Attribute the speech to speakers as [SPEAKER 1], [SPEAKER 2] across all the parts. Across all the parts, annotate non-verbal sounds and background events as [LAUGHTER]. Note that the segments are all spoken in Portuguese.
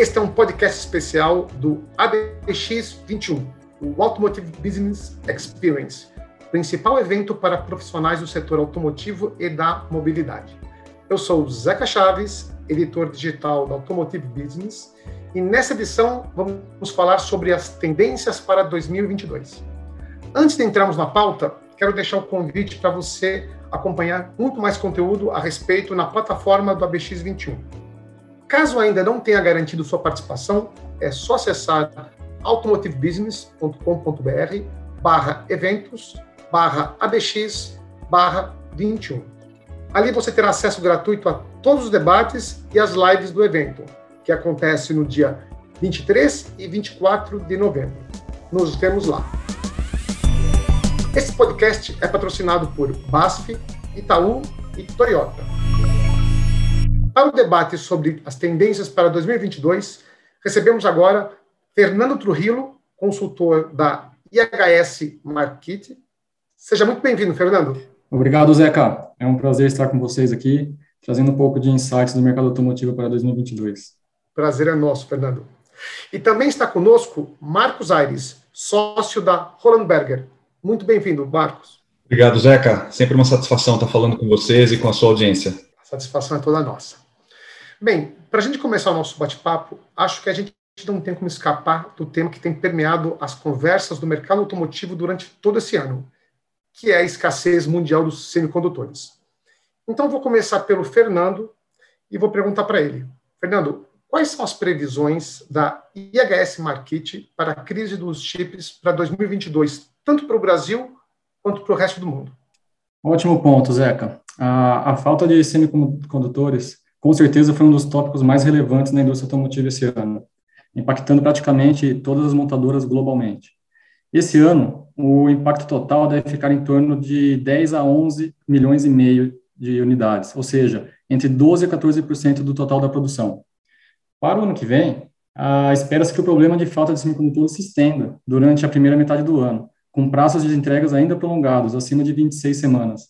[SPEAKER 1] Este é um podcast especial do ABX 21, o Automotive Business Experience, principal evento para profissionais do setor automotivo e da mobilidade. Eu sou Zeca Chaves, editor digital da Automotive Business, e nessa edição vamos falar sobre as tendências para 2022. Antes de entrarmos na pauta, quero deixar o convite para você acompanhar muito mais conteúdo a respeito na plataforma do ABX21. Caso ainda não tenha garantido sua participação, é só acessar automotivebusiness.com.br barra eventos barra ABX barra 21. Ali você terá acesso gratuito a todos os debates e as lives do evento, que acontece no dia 23 e 24 de novembro. Nos vemos lá. Esse podcast é patrocinado por BASF, Itaú e Toyota. Para o debate sobre as tendências para 2022, recebemos agora Fernando Trujillo, consultor da IHS Market. Seja muito bem-vindo, Fernando.
[SPEAKER 2] Obrigado, Zeca. É um prazer estar com vocês aqui, trazendo um pouco de insights do mercado automotivo para 2022.
[SPEAKER 1] Prazer é nosso, Fernando. E também está conosco Marcos Aires, sócio da Roland Berger. Muito bem-vindo, Marcos.
[SPEAKER 3] Obrigado, Zeca. Sempre uma satisfação estar falando com vocês e com a sua audiência.
[SPEAKER 1] A satisfação é toda nossa. Bem, para a gente começar o nosso bate-papo, acho que a gente não tem como escapar do tema que tem permeado as conversas do mercado automotivo durante todo esse ano, que é a escassez mundial dos semicondutores. Então, vou começar pelo Fernando e vou perguntar para ele. Fernando, quais são as previsões da IHS Market para a crise dos chips para 2022, tanto para o Brasil quanto para o resto do mundo?
[SPEAKER 2] Ótimo ponto, Zeca. A, a falta de semicondutores, com certeza, foi um dos tópicos mais relevantes na indústria automotiva esse ano, impactando praticamente todas as montadoras globalmente. Esse ano, o impacto total deve ficar em torno de 10 a 11 milhões e meio de unidades, ou seja, entre 12 a 14% do total da produção. Para o ano que vem, espera-se que o problema de falta de semicondutores se estenda durante a primeira metade do ano, com prazos de entregas ainda prolongados, acima de 26 semanas.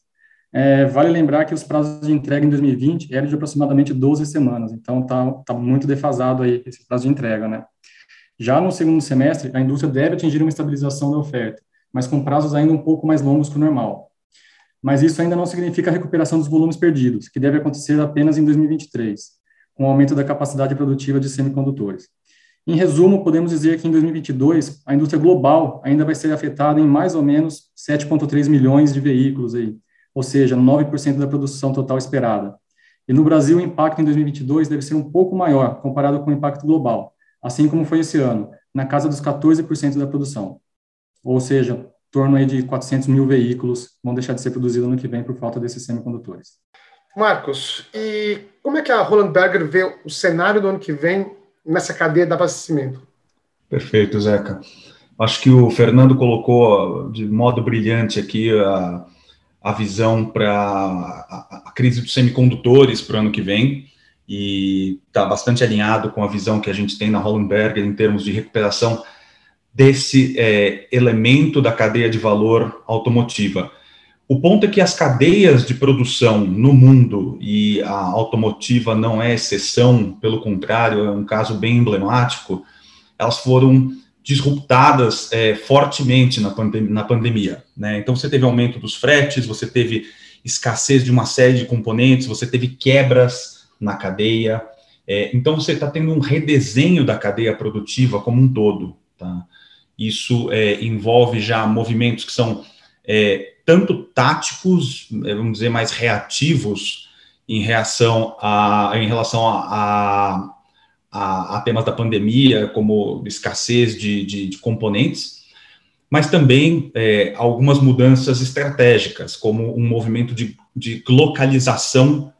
[SPEAKER 2] É, vale lembrar que os prazos de entrega em 2020 eram de aproximadamente 12 semanas, então está tá muito defasado aí esse prazo de entrega, né? Já no segundo semestre, a indústria deve atingir uma estabilização da oferta, mas com prazos ainda um pouco mais longos que o normal. Mas isso ainda não significa a recuperação dos volumes perdidos, que deve acontecer apenas em 2023, com o aumento da capacidade produtiva de semicondutores. Em resumo, podemos dizer que em 2022 a indústria global ainda vai ser afetada em mais ou menos 7,3 milhões de veículos aí, ou seja, 9% da produção total esperada. E no Brasil o impacto em 2022 deve ser um pouco maior comparado com o impacto global, assim como foi esse ano, na casa dos 14% da produção. Ou seja, em torno aí de 400 mil veículos vão deixar de ser produzidos no ano que vem por falta desses semicondutores.
[SPEAKER 1] Marcos, e como é que a Roland Berger vê o cenário do ano que vem nessa cadeia de abastecimento.
[SPEAKER 3] Perfeito, Zeca. Acho que o Fernando colocou de modo brilhante aqui a, a visão para a, crise dos semicondutores para o ano que vem e está bastante alinhado com a visão que a gente tem na Hollenberger em termos de recuperação desse é, elemento da cadeia de valor automotiva. O ponto é que as cadeias de produção no mundo, e a automotiva não é exceção, pelo contrário, é um caso bem emblemático, elas foram disruptadas é, fortemente na, pandem na pandemia. Né? Então, você teve aumento dos fretes, você teve escassez de uma série de componentes, você teve quebras na cadeia. É, então, você está tendo um redesenho da cadeia produtiva como um todo. Tá? Isso é, envolve já movimentos que são é, tanto táticos, eh, vamos dizer, mais reativos em reação a, em relação a, a temas da pandemia, como escassez de, de, de componentes, mas também é, algumas mudanças estratégicas, como um movimento de, de localização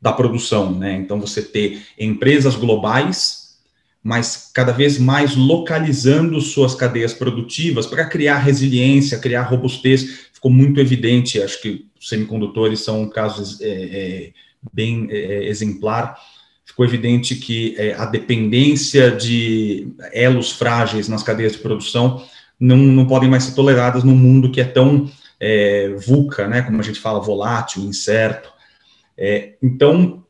[SPEAKER 3] da produção, né? Então, você ter empresas globais, mas cada vez mais localizando suas cadeias produtivas para criar resiliência, criar robustez, ficou muito evidente, acho que semicondutores são casos é, é, bem é, exemplar, ficou evidente que é, a dependência de elos frágeis nas cadeias de produção não, não podem mais ser toleradas num mundo que é tão é, né, como a gente fala, volátil, incerto. É, então,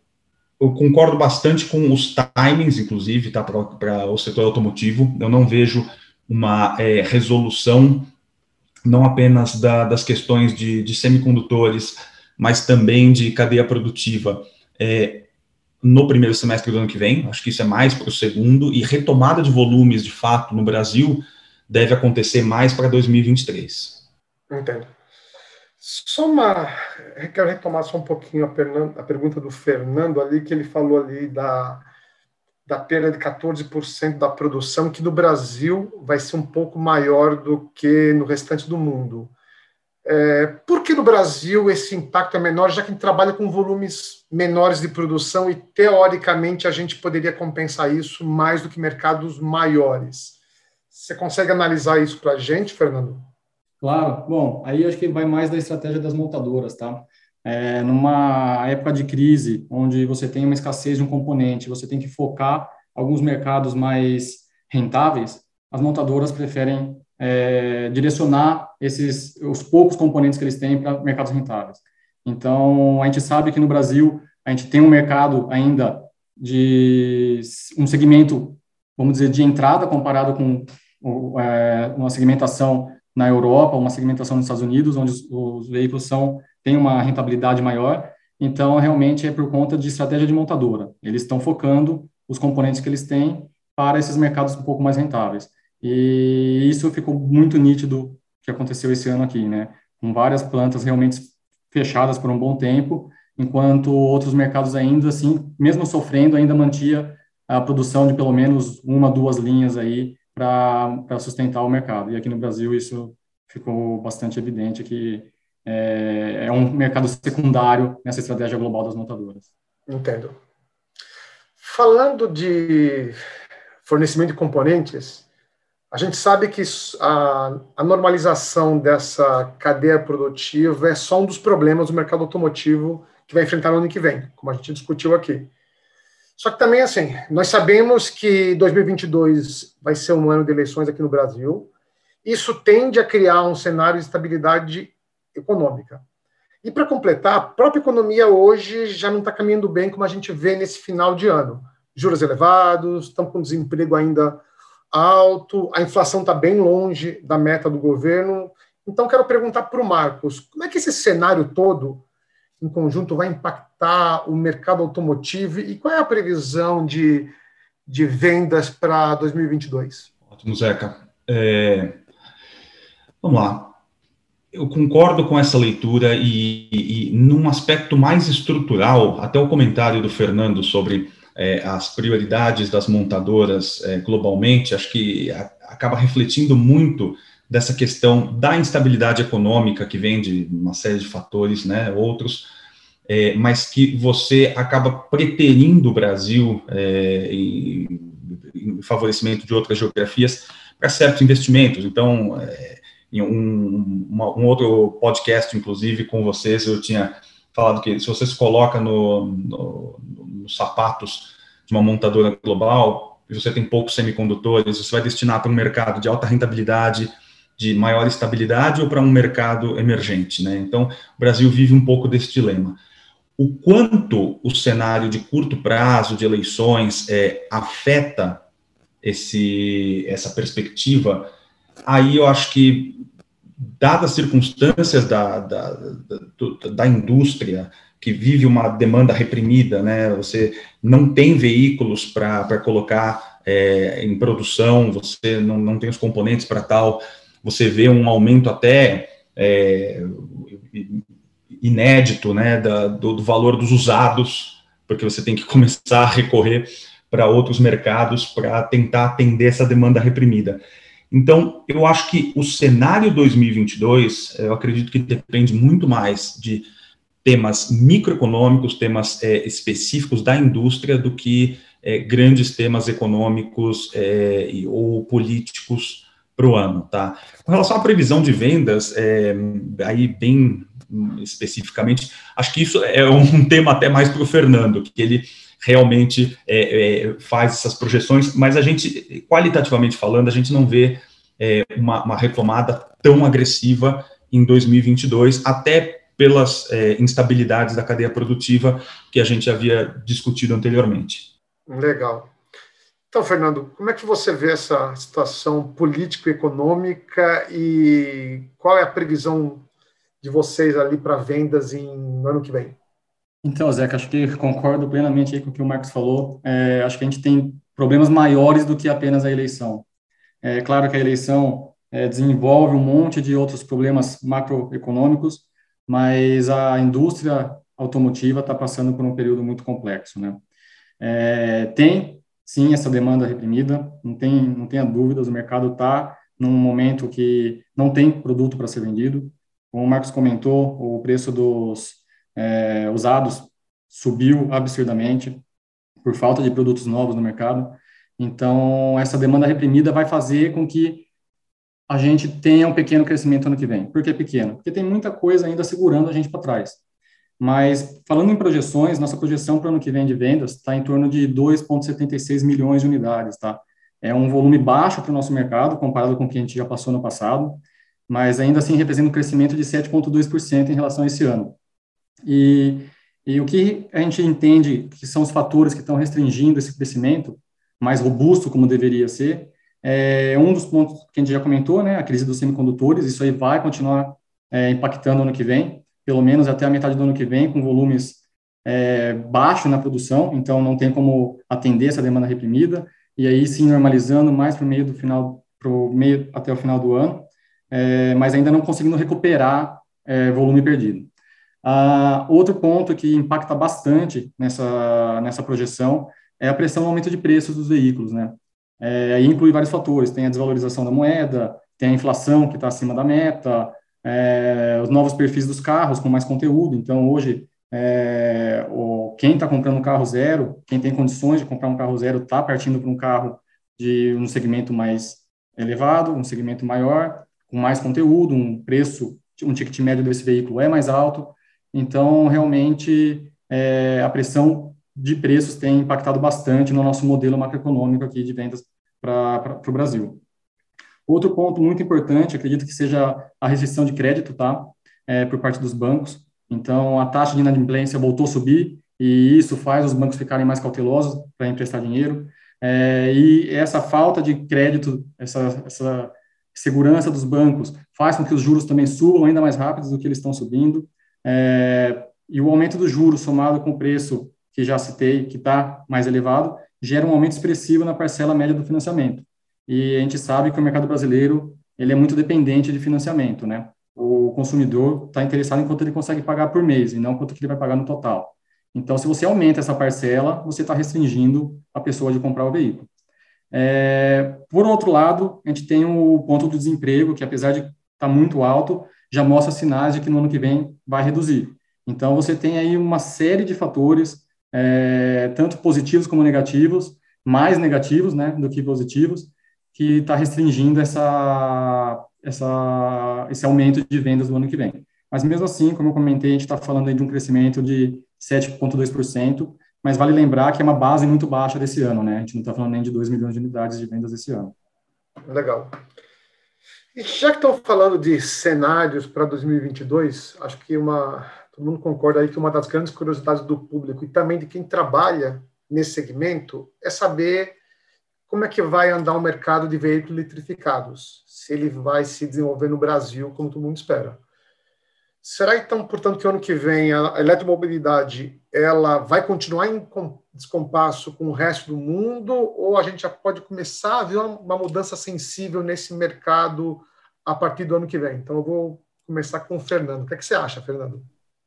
[SPEAKER 3] eu concordo bastante com os timings, inclusive, tá, para o setor automotivo. Eu não vejo uma é, resolução não apenas da, das questões de, de, semicondutores, mas também de cadeia produtiva é, no primeiro semestre do ano que vem. Acho que isso é mais para o segundo, e retomada de volumes, de fato, no Brasil, deve acontecer mais para 2023.
[SPEAKER 1] Entendo. Só uma. Quero retomar só um pouquinho a, a pergunta do Fernando ali, que ele falou ali da, da perda de 14% da produção, que no Brasil vai ser um pouco maior do que no restante do mundo. É, por que no Brasil esse impacto é menor, já que a gente trabalha com volumes menores de produção e, teoricamente, a gente poderia compensar isso mais do que mercados maiores? Você consegue analisar isso para a gente, Fernando?
[SPEAKER 2] Claro. Bom, aí acho que vai mais da estratégia das montadoras, tá? É, numa época de crise, onde você tem uma escassez de um componente, você tem que focar alguns mercados mais rentáveis, as montadoras preferem é, direcionar esses os poucos componentes que eles têm para mercados rentáveis. Então, a gente sabe que no Brasil a gente tem um mercado ainda de um segmento, vamos dizer, de entrada comparado com é, uma segmentação na Europa, uma segmentação nos Estados Unidos, onde os, os veículos são têm uma rentabilidade maior. Então, realmente é por conta de estratégia de montadora. Eles estão focando os componentes que eles têm para esses mercados um pouco mais rentáveis. E isso ficou muito nítido que aconteceu esse ano aqui, né? Com várias plantas realmente fechadas por um bom tempo, enquanto outros mercados ainda assim, mesmo sofrendo, ainda mantia a produção de pelo menos uma, duas linhas aí para sustentar o mercado. E aqui no Brasil isso ficou bastante evidente que é, é, um mercado secundário nessa estratégia global das montadoras.
[SPEAKER 1] Entendo. Falando de fornecimento de componentes, a gente sabe que a, a, normalização dessa cadeia produtiva é só um dos problemas do mercado automotivo que vai enfrentar no ano que vem, como a gente discutiu aqui. Só que também, assim, nós sabemos que 2022 vai ser um ano de eleições aqui no Brasil. Isso tende a criar um cenário de estabilidade econômica. E para completar, a própria economia hoje já não está caminhando bem como a gente vê nesse final de ano. Juros elevados, estamos com desemprego ainda alto, a inflação está bem longe da meta do governo. Então, quero perguntar para o Marcos, como é que esse cenário todo em conjunto vai impactar o mercado automotivo e qual é a previsão de, de vendas para 2022?
[SPEAKER 3] Ótimo, Zeca. É... Vamos lá. Eu concordo com essa leitura e, e, e, num aspecto mais estrutural, até o comentário do Fernando sobre é, as prioridades das montadoras é, globalmente, acho que a, acaba refletindo muito dessa questão da instabilidade econômica que vem de uma série de fatores, né, outros, é, mas que você acaba preterindo o Brasil é, em, em, favorecimento de outras geografias para certos investimentos. Então, é, em um, uma, um, outro podcast, inclusive, com vocês, eu tinha falado que se você se coloca no, no, nos sapatos de uma montadora global, e você tem poucos semicondutores, você vai destinar para um mercado de alta rentabilidade, de maior estabilidade ou para um mercado emergente, né? Então, o Brasil vive um pouco desse dilema. O quanto o cenário de curto prazo de eleições é, afeta esse, essa perspectiva, aí eu acho que, dadas as circunstâncias da, da, da, da indústria, que vive uma demanda reprimida, né? Você não tem veículos para colocar é, em produção, você não, não tem os componentes para tal você vê um aumento até é, inédito né, da, do, do, valor dos usados, porque você tem que [LAUGHS] começar a recorrer para outros mercados para tentar atender essa demanda reprimida. Então, eu acho que o cenário 2022, eu acredito que depende muito mais de temas microeconômicos, temas é, específicos da indústria, do que é, grandes temas econômicos é, ou políticos para o ano, tá? Com relação à previsão de vendas, aí bem especificamente, acho que isso é um [LAUGHS] tema até mais para o Fernando, que ele realmente é, é, faz essas projeções, mas a gente, qualitativamente falando, a gente não vê é, uma, uma, retomada tão agressiva em 2022, até pelas é, instabilidades da cadeia produtiva que a gente havia discutido anteriormente.
[SPEAKER 1] Legal. Então, Fernando, como é que você vê essa situação político-econômica e qual é a previsão de vocês ali para vendas em, no ano que vem?
[SPEAKER 2] Então, Zeca, acho que concordo plenamente com o que o Marcos falou. É, acho que a gente tem problemas maiores do que apenas a eleição. É claro que a eleição é, desenvolve um monte de outros problemas macroeconômicos, mas a indústria automotiva está passando por um período muito complexo, né? É, tem, sim, essa demanda reprimida, não tem, não tenha dúvidas, o mercado está num momento que não tem produto para ser vendido. Como o Marcos comentou, o preço dos é, usados subiu absurdamente por falta de produtos novos no mercado. Então, essa demanda reprimida vai fazer com que a gente tenha um pequeno crescimento ano que vem. Por que pequeno? Porque tem muita coisa ainda segurando a gente para trás. Mas, falando em projeções, nossa projeção para o ano que vem de vendas está em torno de 2,76 milhões de unidades, tá? É um volume baixo para o nosso mercado, comparado com o que a gente já passou no passado, mas ainda assim representa um crescimento de 7,2% em relação a esse ano. E, e o que a gente entende que são os fatores que estão restringindo esse crescimento mais robusto, como deveria ser, é um dos pontos que a gente já comentou, né, a crise dos semicondutores, isso aí vai continuar é, impactando ano que vem, pelo menos até a metade do ano que vem, com volumes é, baixos na produção, então não tem como atender essa demanda reprimida, e aí sim normalizando mais para o meio do final, para meio até o final do ano, é, mas ainda não conseguindo recuperar é, volume perdido. Ah, outro ponto que impacta bastante nessa, nessa projeção é a pressão no aumento de preços dos veículos, né? É, inclui vários fatores, tem a desvalorização da moeda, tem a inflação que está acima da meta, é, os novos perfis dos carros com mais conteúdo. Então, hoje, é, o, quem está comprando um carro zero, quem tem condições de comprar um carro zero, está partindo para um carro de um segmento mais elevado, um segmento maior, com mais conteúdo, um preço, um ticket médio desse veículo é mais alto. Então, realmente, é, a pressão de preços tem impactado bastante no nosso modelo macroeconômico aqui de vendas para o Brasil. Outro ponto muito importante, acredito que seja a restrição de crédito, tá? É, por parte dos bancos. Então, a taxa de inadimplência voltou a subir e isso faz os bancos ficarem mais cautelosos para emprestar dinheiro. É, e essa falta de crédito, essa, essa segurança dos bancos, faz com que os juros também subam ainda mais rápido do que eles estão subindo. É, e o aumento do juros somado com o preço que já citei, que está mais elevado, gera um aumento expressivo na parcela média do financiamento. E a gente sabe que o mercado brasileiro ele é muito dependente de financiamento, né? O consumidor está interessado em quanto ele consegue pagar por mês e não quanto que ele vai pagar no total. Então, se você aumenta essa parcela, você está restringindo a pessoa de comprar o veículo. É, por outro lado, a gente tem o ponto do desemprego, que apesar de estar tá muito alto, já mostra sinais de que no ano que vem vai reduzir. Então, você tem aí uma série de fatores é, tanto positivos como negativos, mais negativos né, do que positivos, que está restringindo essa, essa, esse aumento de vendas do ano que vem. Mas mesmo assim, como eu comentei, a gente está falando de um crescimento de 7,2%, mas vale lembrar que é uma base muito baixa desse ano, né? A gente não está falando nem de 2 milhões de unidades de vendas esse ano.
[SPEAKER 1] Legal. E já que estão falando de cenários para 2022, acho que uma todo mundo concorda aí que uma das grandes curiosidades do público e também de quem trabalha nesse segmento é saber como é que vai andar o mercado de veículos eletrificados, se ele vai se desenvolver no Brasil como todo mundo espera. Será então, portanto, que ano que vem a eletromobilidade ela vai continuar em descompasso com o resto do mundo ou a gente já pode começar a ver uma mudança sensível nesse mercado a partir do ano que vem? Então, eu vou começar com o Fernando. O que, é que você acha, Fernando?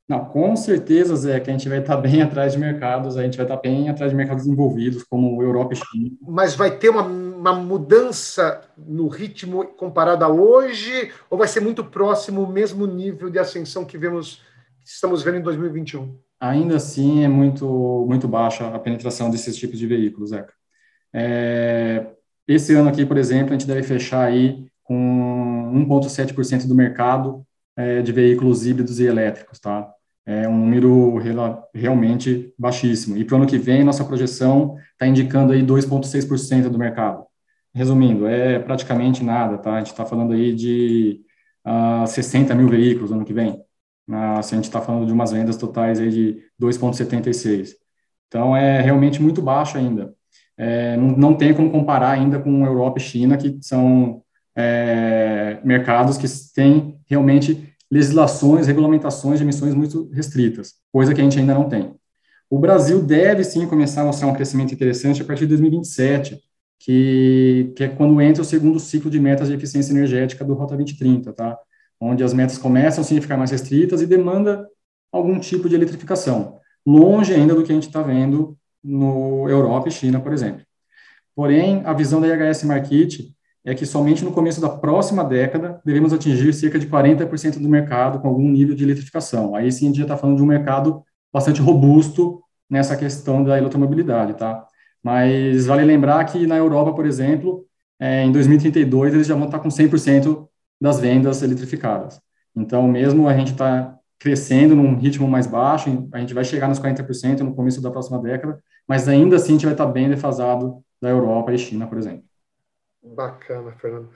[SPEAKER 2] Não, com certeza, Zé, que a gente vai estar bem atrás de mercados, a gente vai estar bem atrás de mercados envolvidos, como Europa e China.
[SPEAKER 1] Mas vai ter uma, uma mudança no ritmo comparado a hoje, ou vai ser muito próximo o mesmo nível de ascensão que vemos, que estamos vendo em 2021?
[SPEAKER 2] Ainda assim, é muito, muito baixa a penetração desses tipos de veículos, Zeca. É, esse ano aqui, por exemplo, a gente deve fechar aí com 1,7% do mercado é, de veículos híbridos e elétricos, tá? é um número realmente baixíssimo. E para o ano que vem, nossa projeção está indicando aí 2,6% do mercado. Resumindo, é praticamente nada, tá? A gente está falando aí de uh, ah, 60 mil veículos no ano que vem. na, se a gente está falando de umas vendas totais aí de 2,76. Então, é realmente muito baixo ainda. É, não, não tem como comparar ainda com Europa e China, que são é, mercados que têm realmente legislações, regulamentações de emissões muito restritas, coisa que a gente ainda não tem. O Brasil deve sim começar a mostrar um crescimento interessante a partir de 2027, que, que é quando entra o segundo ciclo de metas de eficiência energética do Rota 2030, tá? Onde as metas começam sim, a ficar mais restritas e demanda algum tipo de eletrificação, longe ainda do que a gente está vendo no Europa e China, por exemplo. Porém, a visão da IHS Market é que somente no começo da próxima década devemos atingir cerca de 40% do mercado com algum nível de eletrificação. Aí sim a gente já está falando de um mercado bastante robusto nessa questão da eletromobilidade, tá? Mas vale lembrar que na Europa, por exemplo, é, em 2032 eles já vão estar com 100% das vendas eletrificadas. Então, mesmo a gente está crescendo num ritmo mais baixo, a gente vai chegar nos 40% no começo da próxima década, mas ainda assim a gente vai estar bem defasado da Europa e China, por exemplo.
[SPEAKER 1] Bacana, Fernando.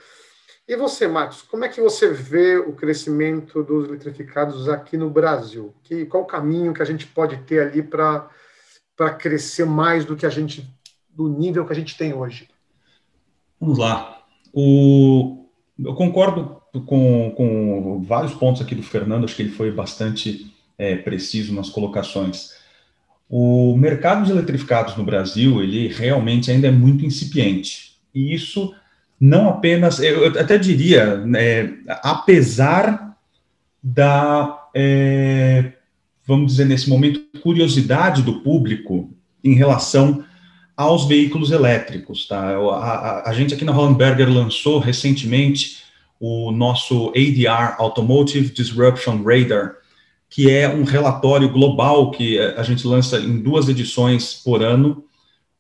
[SPEAKER 1] E você, Marcos, como é que você vê o crescimento dos eletrificados aqui no Brasil? Que, qual o caminho que a gente pode ter ali para crescer mais do que a gente, do nível que a gente tem hoje?
[SPEAKER 3] Vamos lá. O, eu concordo com, com vários pontos aqui do Fernando, acho que ele foi bastante é, preciso nas colocações. O mercado de eletrificados no Brasil, ele realmente ainda é muito incipiente. E isso não apenas, eu até diria, é, apesar da, é, vamos dizer, nesse momento, curiosidade do público em relação aos veículos elétricos. Tá? A, a, a gente aqui na Hollenberger lançou recentemente o nosso ADR, Automotive Disruption Radar, que é um relatório global que a gente lança em duas edições por ano,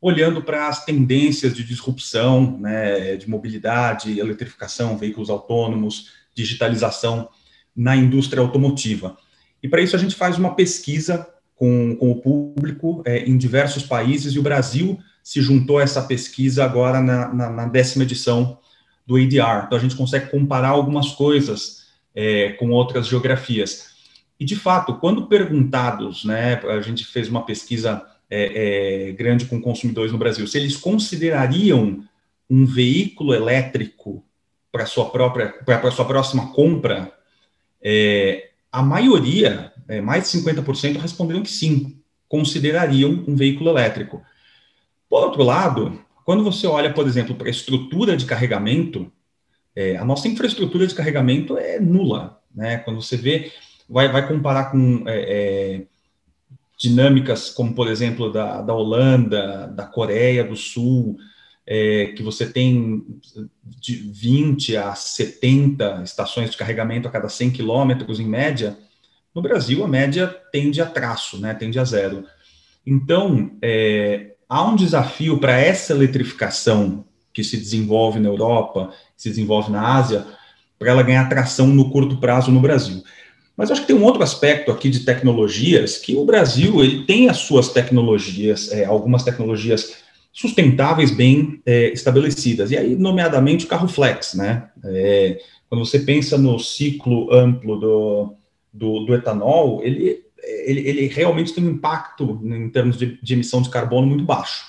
[SPEAKER 3] olhando para as tendências de disrupção, né, de mobilidade, eletrificação, veículos autônomos, digitalização na indústria automotiva. E para isso a gente faz uma pesquisa com, com o público é, em diversos países e o Brasil se juntou a essa pesquisa agora na, na, na décima edição do ADR. Então a gente consegue comparar algumas coisas é, com outras geografias. E de fato, quando perguntados, né, a gente fez uma pesquisa é, é, grande com consumidores no Brasil, se eles considerariam um veículo elétrico para sua própria, para sua próxima compra, é, a maioria, é, mais de 50% responderam que sim, considerariam um veículo elétrico. Por outro lado, quando você olha, por exemplo, para a estrutura de carregamento, é, a nossa infraestrutura de carregamento é nula, né? Quando você vê, vai, vai comparar com é, dinâmicas como, por exemplo, da, da Holanda, da Coreia do Sul, é, que você tem de 20 a 70 estações de carregamento a cada 100 quilômetros, em média, no Brasil a média tende a traço, né, tende a zero. Então, é, há um desafio para essa eletrificação que se desenvolve na Europa, se desenvolve na Ásia, para ela ganhar tração no curto prazo no Brasil. Mas acho que tem um outro aspecto aqui de tecnologias, que o Brasil ele tem as suas tecnologias, é, algumas tecnologias sustentáveis bem é, estabelecidas, e aí, nomeadamente, o carro flex, né? É, quando você pensa no ciclo amplo do, do, do etanol, ele, ele, ele, realmente tem um impacto em termos de, de, emissão de carbono muito baixo.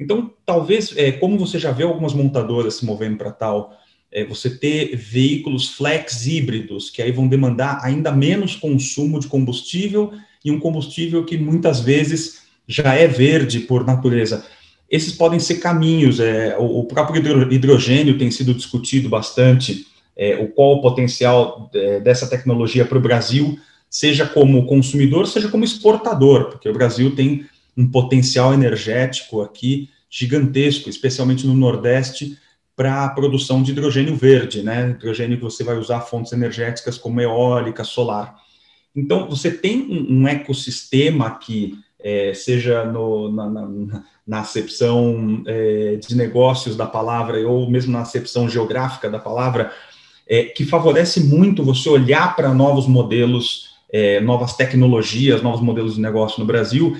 [SPEAKER 3] Então, talvez, é, como você já vê algumas montadoras se movendo para tal é, você ter veículos flex híbridos, que aí vão demandar ainda menos consumo de combustível e um combustível que muitas vezes já é verde por natureza. Esses podem ser caminhos, é, o, o próprio hidrogênio tem sido discutido bastante, é, o qual o potencial é, dessa tecnologia para o Brasil, seja como consumidor, seja como exportador, porque o Brasil tem um potencial energético aqui gigantesco, especialmente no Nordeste, para a produção de hidrogênio verde, né? Hidrogênio que você vai usar fontes energéticas como eólica, solar. Então, você tem um, ecossistema que, é, seja no, na, na, na, acepção é, de negócios da palavra, ou mesmo na acepção geográfica da palavra, é, que favorece muito você olhar para novos modelos, é, novas tecnologias, novos modelos de negócio no Brasil.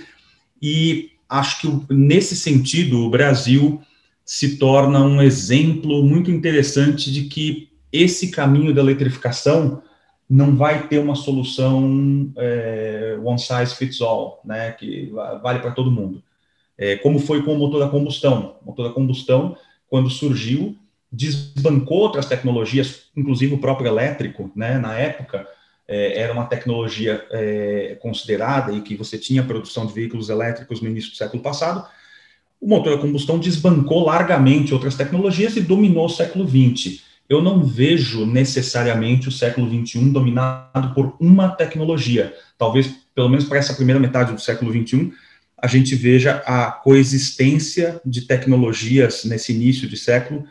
[SPEAKER 3] E acho que, nesse sentido, o Brasil se torna um exemplo muito interessante de que esse caminho da eletrificação não vai ter uma solução é, one size fits all, né, que vale para todo mundo. É, como foi com o motor a combustão. O motor a combustão, quando surgiu, desbancou outras tecnologias, inclusive o próprio elétrico, né, na época, é, era uma tecnologia é, considerada e que você tinha produção de veículos elétricos no início do século passado, o motor a combustão desbancou largamente outras tecnologias e dominou o século XX. Eu não vejo necessariamente o século XXI dominado por uma tecnologia. Talvez, pelo menos para essa primeira metade do século XXI, a gente veja a coexistência de tecnologias nesse início de século,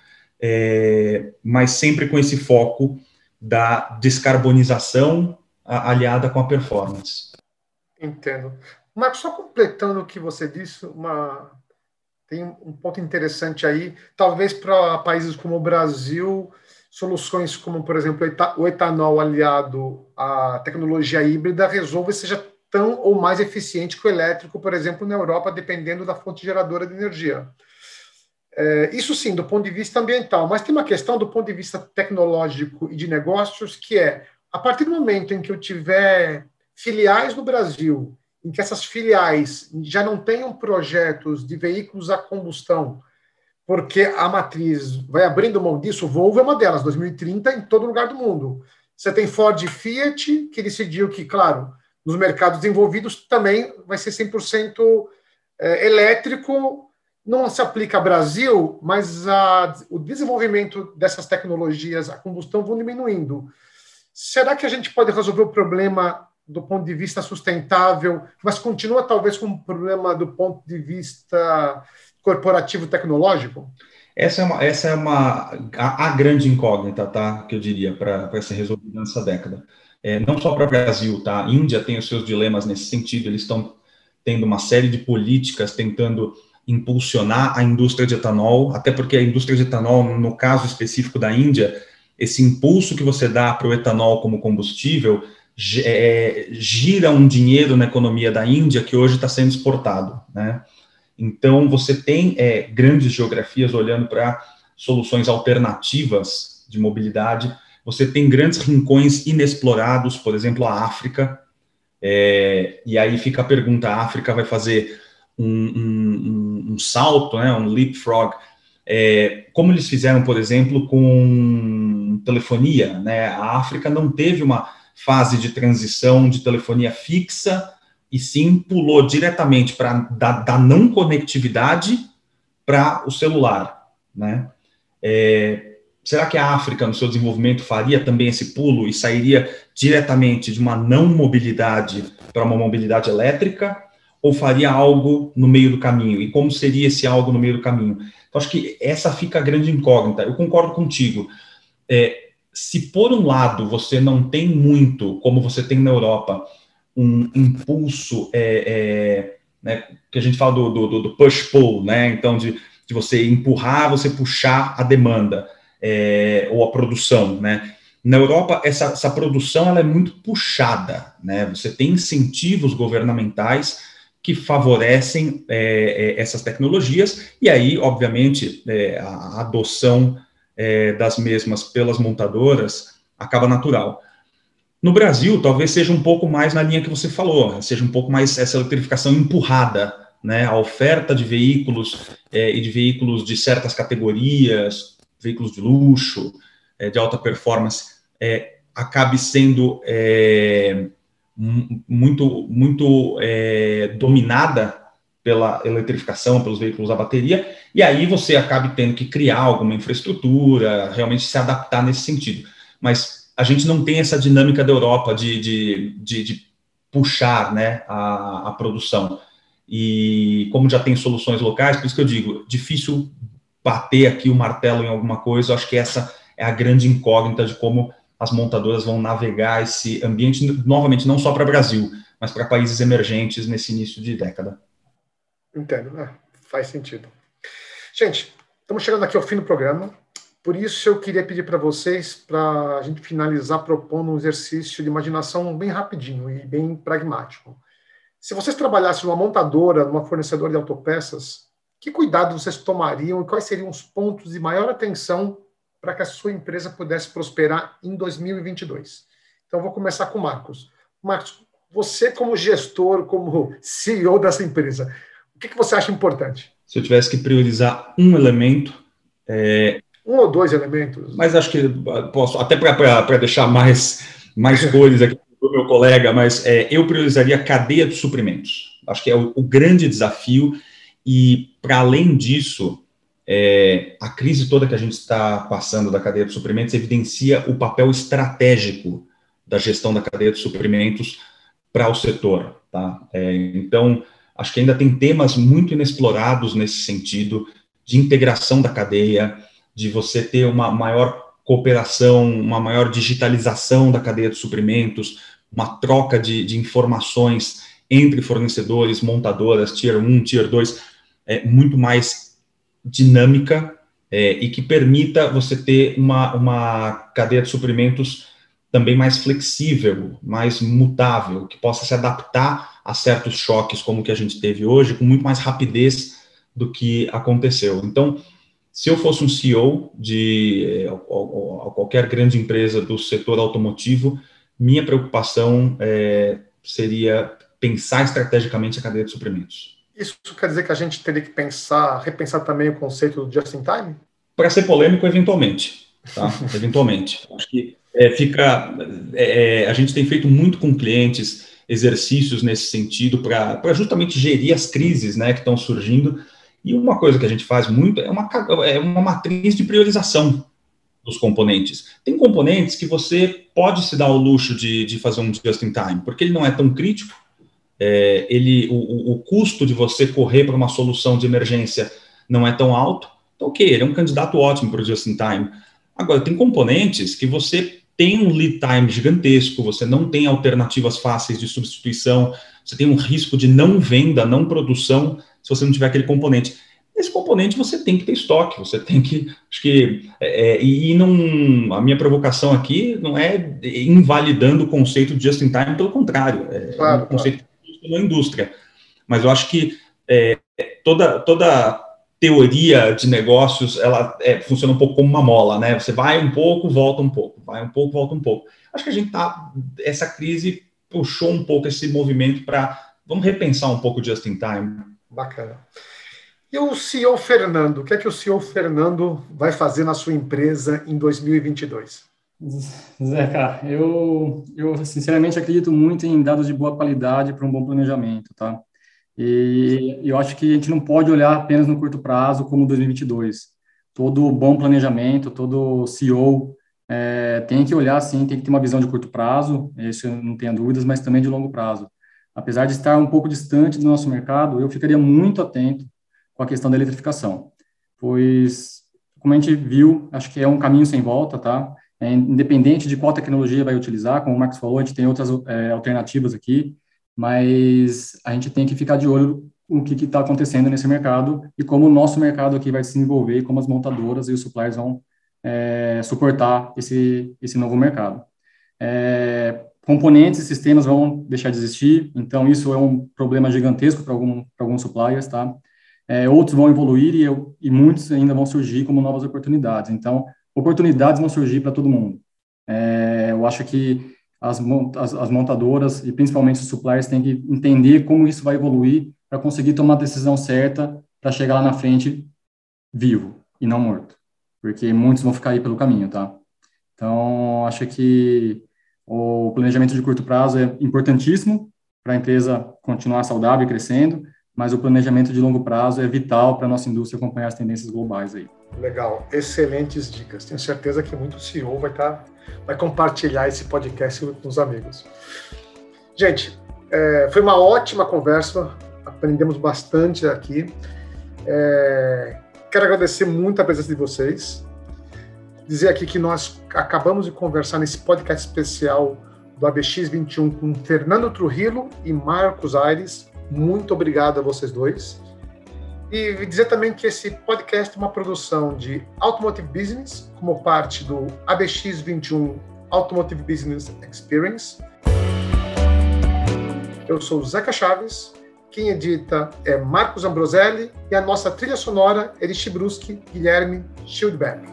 [SPEAKER 3] é, mas sempre com esse foco da descarbonização aliada com a performance.
[SPEAKER 1] Entendo. Marcos, só completando o que você disse, uma, tem um ponto interessante aí, talvez para países como o Brasil, soluções como, por exemplo, o etanol aliado à tecnologia híbrida resolva seja tão ou mais eficiente que o elétrico, por exemplo, na Europa, dependendo da fonte geradora de energia. É, isso sim, do ponto de vista ambiental, mas tem uma questão do ponto de vista tecnológico e de negócios, que é, a partir do momento em que eu tiver filiais no Brasil, em que essas filiais já não tenham projetos de veículos a combustão, porque a matriz vai abrindo mão disso, Volvo é uma delas, 2030 em todo lugar do mundo. Você tem Ford e Fiat, que decidiu que, claro, nos mercados desenvolvidos também vai ser 100% é, elétrico, não se aplica ao Brasil, mas a, o desenvolvimento dessas tecnologias a combustão vão diminuindo. Será que a gente pode resolver o problema do ponto de vista sustentável, mas continua talvez com um problema do ponto de vista corporativo tecnológico?
[SPEAKER 3] Essa é uma, essa é uma a, a grande incógnita, tá? Que eu diria para ser resolvida nessa década. É, não só para o Brasil, tá? A Índia tem os seus dilemas nesse sentido. Eles estão tendo uma série de políticas tentando impulsionar a indústria de etanol, até porque a indústria de etanol, no caso específico da Índia, esse impulso que você dá para o etanol como combustível é, gira um dinheiro na economia da Índia que hoje está sendo exportado, né? Então, você tem é, grandes geografias olhando para soluções alternativas de mobilidade, você tem grandes rincões inexplorados, por exemplo, a África, é, e aí fica a pergunta: a África vai fazer um, um, um salto, né, um leapfrog, é, como eles fizeram, por exemplo, com telefonia. Né? A África não teve uma fase de transição de telefonia fixa, e sim pulou diretamente para da, da, não conectividade para o celular. Né? É, será que a África, no seu desenvolvimento, faria também esse pulo e sairia diretamente de uma não mobilidade para uma mobilidade elétrica? Ou faria algo no meio do caminho? E como seria esse algo no meio do caminho? Então, acho que essa fica a grande incógnita. Eu concordo contigo. É, se, por um lado, você não tem muito, como você tem na Europa, um impulso, é, é, né, que a gente fala do, do, do push-pull, né? Então, de, de você empurrar, você puxar a demanda é, ou a produção, né? Na Europa, essa, essa produção ela é muito puxada, né? Você tem incentivos governamentais que favorecem é, é, essas tecnologias, e aí, obviamente, é, a adoção é, das mesmas pelas montadoras acaba natural. No Brasil, talvez seja um pouco mais na linha que você falou, seja um pouco mais essa eletrificação empurrada, né? A oferta de veículos é, e de veículos de certas categorias, veículos de luxo, é, de alta performance, acabe sendo muito, muito é, dominada pela eletrificação, pelos veículos a bateria, e aí você acabe tendo que criar alguma infraestrutura, realmente se adaptar nesse sentido. Mas a gente não tem essa dinâmica da Europa de, de, de, de puxar né, a, a produção. E como já tem soluções locais, por isso que eu digo, difícil bater aqui o martelo em alguma coisa, acho que essa é a grande incógnita de como as montadoras vão navegar esse ambiente, novamente, não só para o Brasil, mas para países emergentes nesse início de década.
[SPEAKER 1] Entendo, né? faz sentido. Gente, estamos chegando aqui ao fim do programa, por isso eu queria pedir para vocês, para a gente finalizar propondo um exercício de imaginação bem rapidinho e bem pragmático. Se vocês trabalhassem numa montadora, numa fornecedora de autopeças, que cuidado vocês tomariam e quais seriam os pontos de maior atenção para que a sua empresa pudesse prosperar em 2022. Então, Então, vou começar com o Marcos. Marcos, você como gestor, como CEO dessa empresa, o que, que você acha importante?
[SPEAKER 3] Se eu tivesse que priorizar um elemento, é...
[SPEAKER 1] um ou dois elementos.
[SPEAKER 3] Mas acho que posso, até para deixar mais, mais [LAUGHS] cores aqui do meu colega, mas é, eu priorizaria a cadeia de suprimentos. Acho que é o, o grande desafio, e para além disso, é, a crise toda que a gente está passando da cadeia de suprimentos evidencia o papel estratégico da gestão da cadeia de suprimentos para o setor. Tá? É, então, acho que ainda tem temas muito inexplorados nesse sentido, de integração da cadeia, de você ter uma maior cooperação, uma maior digitalização da cadeia de suprimentos, uma troca de, de informações entre fornecedores, montadoras, Tier 1, Tier 2, é, muito mais dinâmica é, e que permita você ter uma, uma cadeia de suprimentos também mais flexível, mais mutável, que possa se adaptar a certos choques como o que a gente teve hoje, com muito mais rapidez do que aconteceu. Então, se eu fosse um CEO de eh, qualquer grande empresa do setor automotivo, minha preocupação é, seria pensar estrategicamente a cadeia de suprimentos.
[SPEAKER 1] Isso quer dizer que a gente teria que pensar, repensar também o conceito do just in time?
[SPEAKER 3] Para ser polêmico, eventualmente. Tá? [LAUGHS] eventualmente. Acho que é, fica. É, a gente tem feito muito com clientes exercícios nesse sentido para justamente gerir as crises né, que estão surgindo. E uma coisa que a gente faz muito é uma, é uma matriz de priorização dos componentes. Tem componentes que você pode se dar o luxo de, de fazer um just in time, porque ele não é tão crítico, é, ele, o, o custo de você correr para uma solução de emergência não é tão alto. Então, ok, ele é um candidato ótimo para o just in time. Agora, tem componentes que você tem um lead time gigantesco, você não tem alternativas fáceis de substituição, você tem um risco de não venda, não produção, se você não tiver aquele componente. Esse componente você tem que ter estoque, você tem que. Acho que. É, é e não. A minha provocação aqui não é invalidando o conceito de just in time, pelo contrário, é claro, um conceito claro. Na indústria. Mas eu acho que é, toda, toda teoria de negócios, ela é, funciona um pouco como uma mola, né? Você vai um pouco, volta um pouco, vai um pouco, volta um pouco. Acho que a gente tá, essa crise puxou um pouco esse movimento para, vamos repensar um pouco just in time.
[SPEAKER 1] Bacana. E o CEO Fernando, o que é que o CEO Fernando vai fazer na sua empresa em 2022?
[SPEAKER 2] Zeca, eu, eu sinceramente acredito muito em dados de boa qualidade para um bom planejamento, tá? E eu acho que a gente não pode olhar apenas no curto prazo como 2022. Todo bom planejamento, todo CEO é, tem que olhar, sim, tem que ter uma visão de curto prazo, isso eu não tenho dúvidas, mas também de longo prazo. Apesar de estar um pouco distante do nosso mercado, eu ficaria muito atento com a questão da eletrificação, pois, como a gente viu, acho que é um caminho sem volta, tá? É, independente de qual tecnologia vai utilizar, como o Max falou, a gente tem outras é, alternativas aqui, mas a gente tem que ficar de olho no que está acontecendo nesse mercado e como o nosso mercado aqui vai se desenvolver como as montadoras e os suppliers vão é, suportar esse, esse novo mercado. É, componentes e sistemas vão deixar de existir, então isso é um problema gigantesco para algum, alguns suppliers, tá? É, outros vão evoluir e, e muitos ainda vão surgir como novas oportunidades. Então, oportunidades vão surgir para todo mundo. É, eu acho que as, as, as, montadoras e principalmente os suppliers têm que entender como isso vai evoluir para conseguir tomar a decisão certa para chegar lá na frente vivo e não morto, porque muitos vão ficar aí pelo caminho, tá? Então, acho que o planejamento de curto prazo é importantíssimo para a empresa continuar saudável e crescendo, mas o planejamento de longo prazo é vital para a nossa indústria acompanhar as tendências globais aí.
[SPEAKER 1] Legal, excelentes dicas. Tenho certeza que muito CEO vai estar tá vai compartilhar esse podcast com os amigos. Gente, é, foi uma ótima conversa, aprendemos bastante aqui. É, quero agradecer muito a presença de vocês. Dizer aqui que nós acabamos de conversar nesse podcast especial do ABX 21 com Fernando Trujillo e Marcos Aires. Muito obrigado a vocês dois. E dizer também que esse podcast é uma produção de Automotive Business, como parte do ABX21 Automotive Business Experience. Eu sou o Zeca Chaves, quem edita é Marcos Ambroselli e a nossa trilha sonora é de Chibruski Guilherme Schildberg.